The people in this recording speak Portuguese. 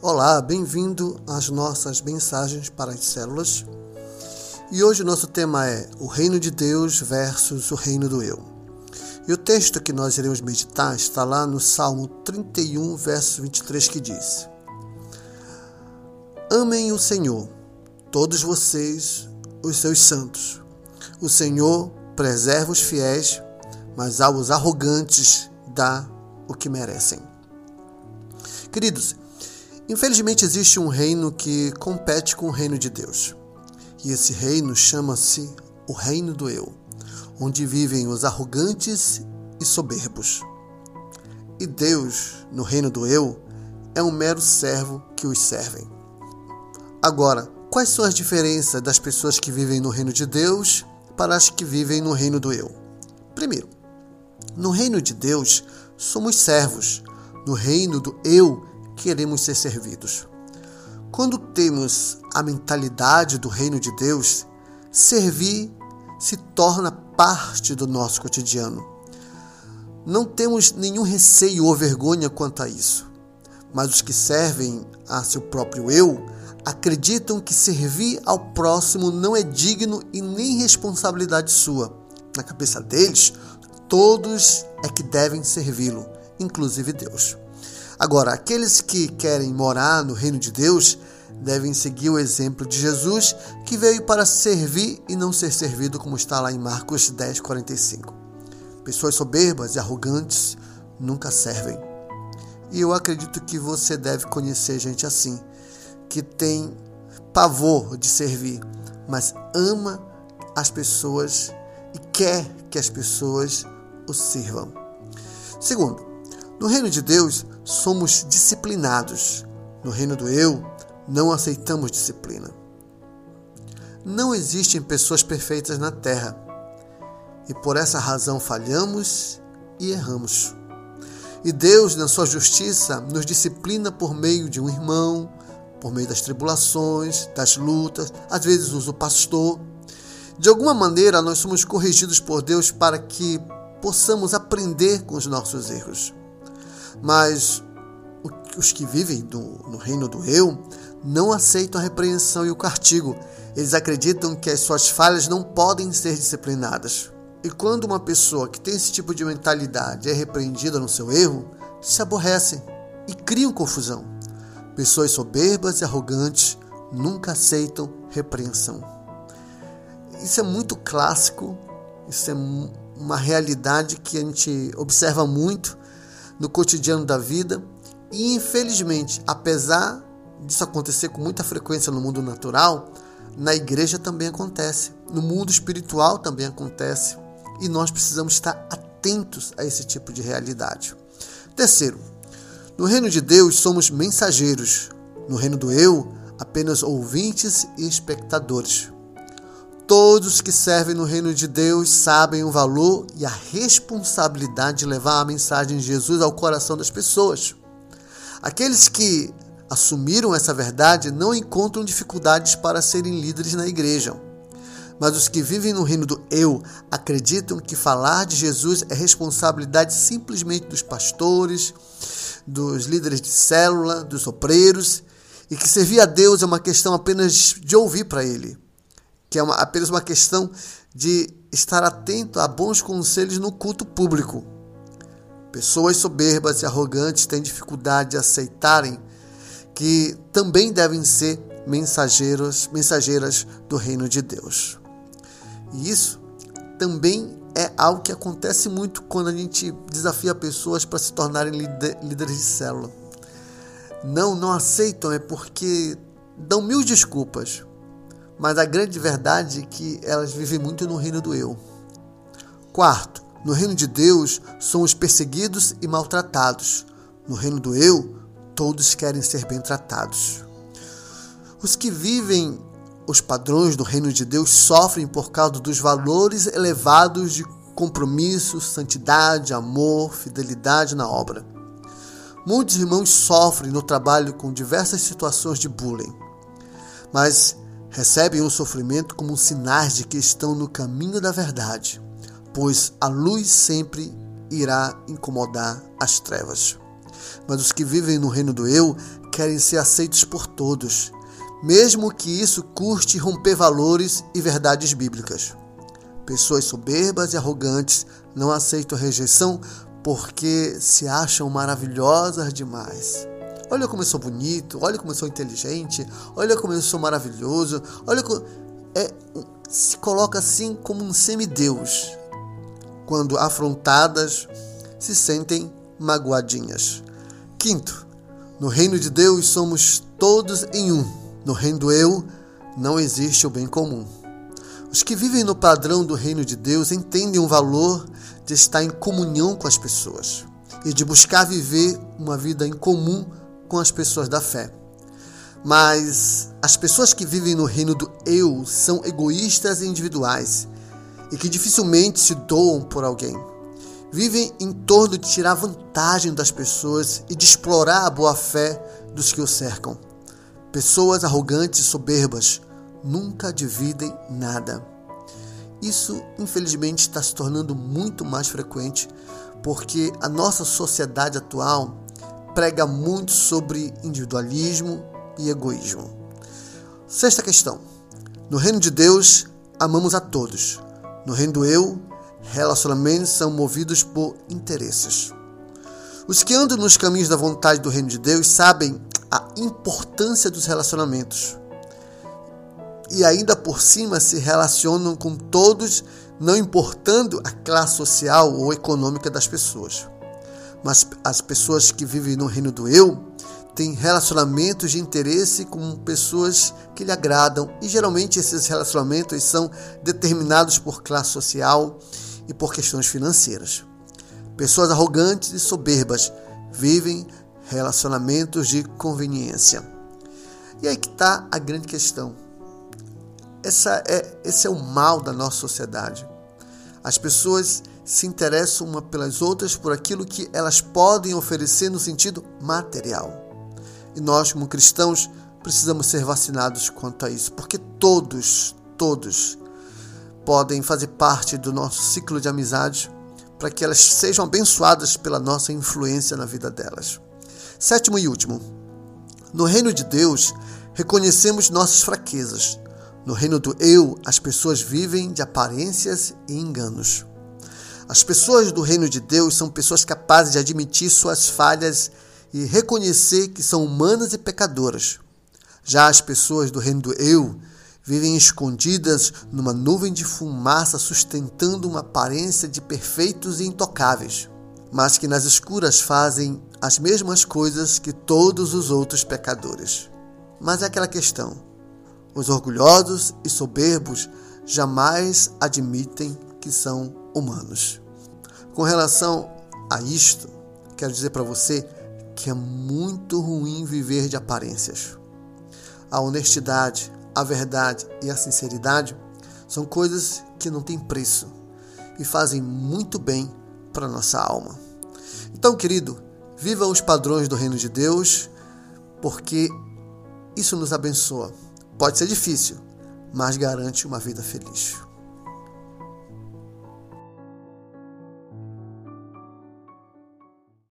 Olá, bem-vindo às nossas mensagens para as células. E hoje o nosso tema é o reino de Deus versus o reino do eu. E o texto que nós iremos meditar está lá no Salmo 31, verso 23, que diz: Amem o Senhor, todos vocês, os seus santos. O Senhor preserva os fiéis, mas aos arrogantes dá o que merecem. Queridos, Infelizmente existe um reino que compete com o reino de Deus. E esse reino chama-se o reino do eu, onde vivem os arrogantes e soberbos. E Deus, no reino do eu, é um mero servo que os servem. Agora, quais são as diferenças das pessoas que vivem no reino de Deus para as que vivem no reino do eu? Primeiro, no reino de Deus somos servos. No reino do eu queremos ser servidos. Quando temos a mentalidade do reino de Deus, servir se torna parte do nosso cotidiano. Não temos nenhum receio ou vergonha quanto a isso. Mas os que servem a seu próprio eu acreditam que servir ao próximo não é digno e nem responsabilidade sua. Na cabeça deles, todos é que devem servi-lo, inclusive Deus. Agora, aqueles que querem morar no reino de Deus devem seguir o exemplo de Jesus, que veio para servir e não ser servido, como está lá em Marcos 10, 45. Pessoas soberbas e arrogantes nunca servem. E eu acredito que você deve conhecer gente assim, que tem pavor de servir, mas ama as pessoas e quer que as pessoas o sirvam. Segundo, no reino de Deus, somos disciplinados. No reino do eu, não aceitamos disciplina. Não existem pessoas perfeitas na terra. E por essa razão falhamos e erramos. E Deus, na sua justiça, nos disciplina por meio de um irmão, por meio das tribulações, das lutas, às vezes usa o pastor. De alguma maneira, nós somos corrigidos por Deus para que possamos aprender com os nossos erros. Mas os que vivem no, no reino do eu não aceitam a repreensão e o castigo. Eles acreditam que as suas falhas não podem ser disciplinadas. E quando uma pessoa que tem esse tipo de mentalidade é repreendida no seu erro, se aborrecem e criam confusão. Pessoas soberbas e arrogantes nunca aceitam repreensão. Isso é muito clássico, isso é uma realidade que a gente observa muito no cotidiano da vida e infelizmente, apesar disso acontecer com muita frequência no mundo natural, na igreja também acontece, no mundo espiritual também acontece, e nós precisamos estar atentos a esse tipo de realidade. Terceiro, no reino de Deus somos mensageiros, no reino do eu, apenas ouvintes e espectadores. Todos que servem no reino de Deus sabem o valor e a responsabilidade de levar a mensagem de Jesus ao coração das pessoas. Aqueles que assumiram essa verdade não encontram dificuldades para serem líderes na igreja. Mas os que vivem no reino do eu acreditam que falar de Jesus é responsabilidade simplesmente dos pastores, dos líderes de célula, dos obreiros, e que servir a Deus é uma questão apenas de ouvir para Ele que é uma, apenas uma questão de estar atento a bons conselhos no culto público. Pessoas soberbas e arrogantes têm dificuldade de aceitarem que também devem ser mensageiros, mensageiras do reino de Deus. E isso também é algo que acontece muito quando a gente desafia pessoas para se tornarem líderes de célula. Não, não aceitam é porque dão mil desculpas mas a grande verdade é que elas vivem muito no reino do eu. Quarto, no reino de Deus somos perseguidos e maltratados. No reino do eu, todos querem ser bem tratados. Os que vivem os padrões do reino de Deus sofrem por causa dos valores elevados de compromisso, santidade, amor, fidelidade na obra. Muitos irmãos sofrem no trabalho com diversas situações de bullying, mas recebem o sofrimento como sinais de que estão no caminho da verdade, pois a luz sempre irá incomodar as trevas. Mas os que vivem no reino do eu querem ser aceitos por todos, mesmo que isso custe romper valores e verdades bíblicas. Pessoas soberbas e arrogantes não aceitam a rejeição porque se acham maravilhosas demais. Olha como eu sou bonito, olha como eu sou inteligente, olha como eu sou maravilhoso, olha como. É, se coloca assim como um semideus. Quando afrontadas, se sentem magoadinhas. Quinto, no reino de Deus somos todos em um. No reino do eu não existe o bem comum. Os que vivem no padrão do reino de Deus entendem o valor de estar em comunhão com as pessoas e de buscar viver uma vida em comum com as pessoas da fé. Mas as pessoas que vivem no reino do eu são egoístas e individuais e que dificilmente se doam por alguém. Vivem em torno de tirar vantagem das pessoas e de explorar a boa fé dos que o cercam. Pessoas arrogantes e soberbas nunca dividem nada. Isso, infelizmente, está se tornando muito mais frequente porque a nossa sociedade atual prega muito sobre individualismo e egoísmo. Sexta questão: No reino de Deus, amamos a todos. No reino do eu, relacionamentos são movidos por interesses. Os que andam nos caminhos da vontade do reino de Deus sabem a importância dos relacionamentos e ainda por cima se relacionam com todos, não importando a classe social ou econômica das pessoas. Mas as pessoas que vivem no reino do eu têm relacionamentos de interesse com pessoas que lhe agradam e geralmente esses relacionamentos são determinados por classe social e por questões financeiras. Pessoas arrogantes e soberbas vivem relacionamentos de conveniência. E aí que está a grande questão essa é, esse é o mal da nossa sociedade. As pessoas se interessam uma pelas outras por aquilo que elas podem oferecer no sentido material. E nós, como cristãos, precisamos ser vacinados quanto a isso, porque todos, todos podem fazer parte do nosso ciclo de amizade para que elas sejam abençoadas pela nossa influência na vida delas. Sétimo e último. No reino de Deus, reconhecemos nossas fraquezas no reino do eu, as pessoas vivem de aparências e enganos. As pessoas do reino de Deus são pessoas capazes de admitir suas falhas e reconhecer que são humanas e pecadoras. Já as pessoas do reino do eu vivem escondidas numa nuvem de fumaça, sustentando uma aparência de perfeitos e intocáveis, mas que nas escuras fazem as mesmas coisas que todos os outros pecadores. Mas é aquela questão: os orgulhosos e soberbos jamais admitem que são humanos. Com relação a isto, quero dizer para você que é muito ruim viver de aparências. A honestidade, a verdade e a sinceridade são coisas que não têm preço e fazem muito bem para nossa alma. Então, querido, viva os padrões do reino de Deus, porque isso nos abençoa. Pode ser difícil, mas garante uma vida feliz.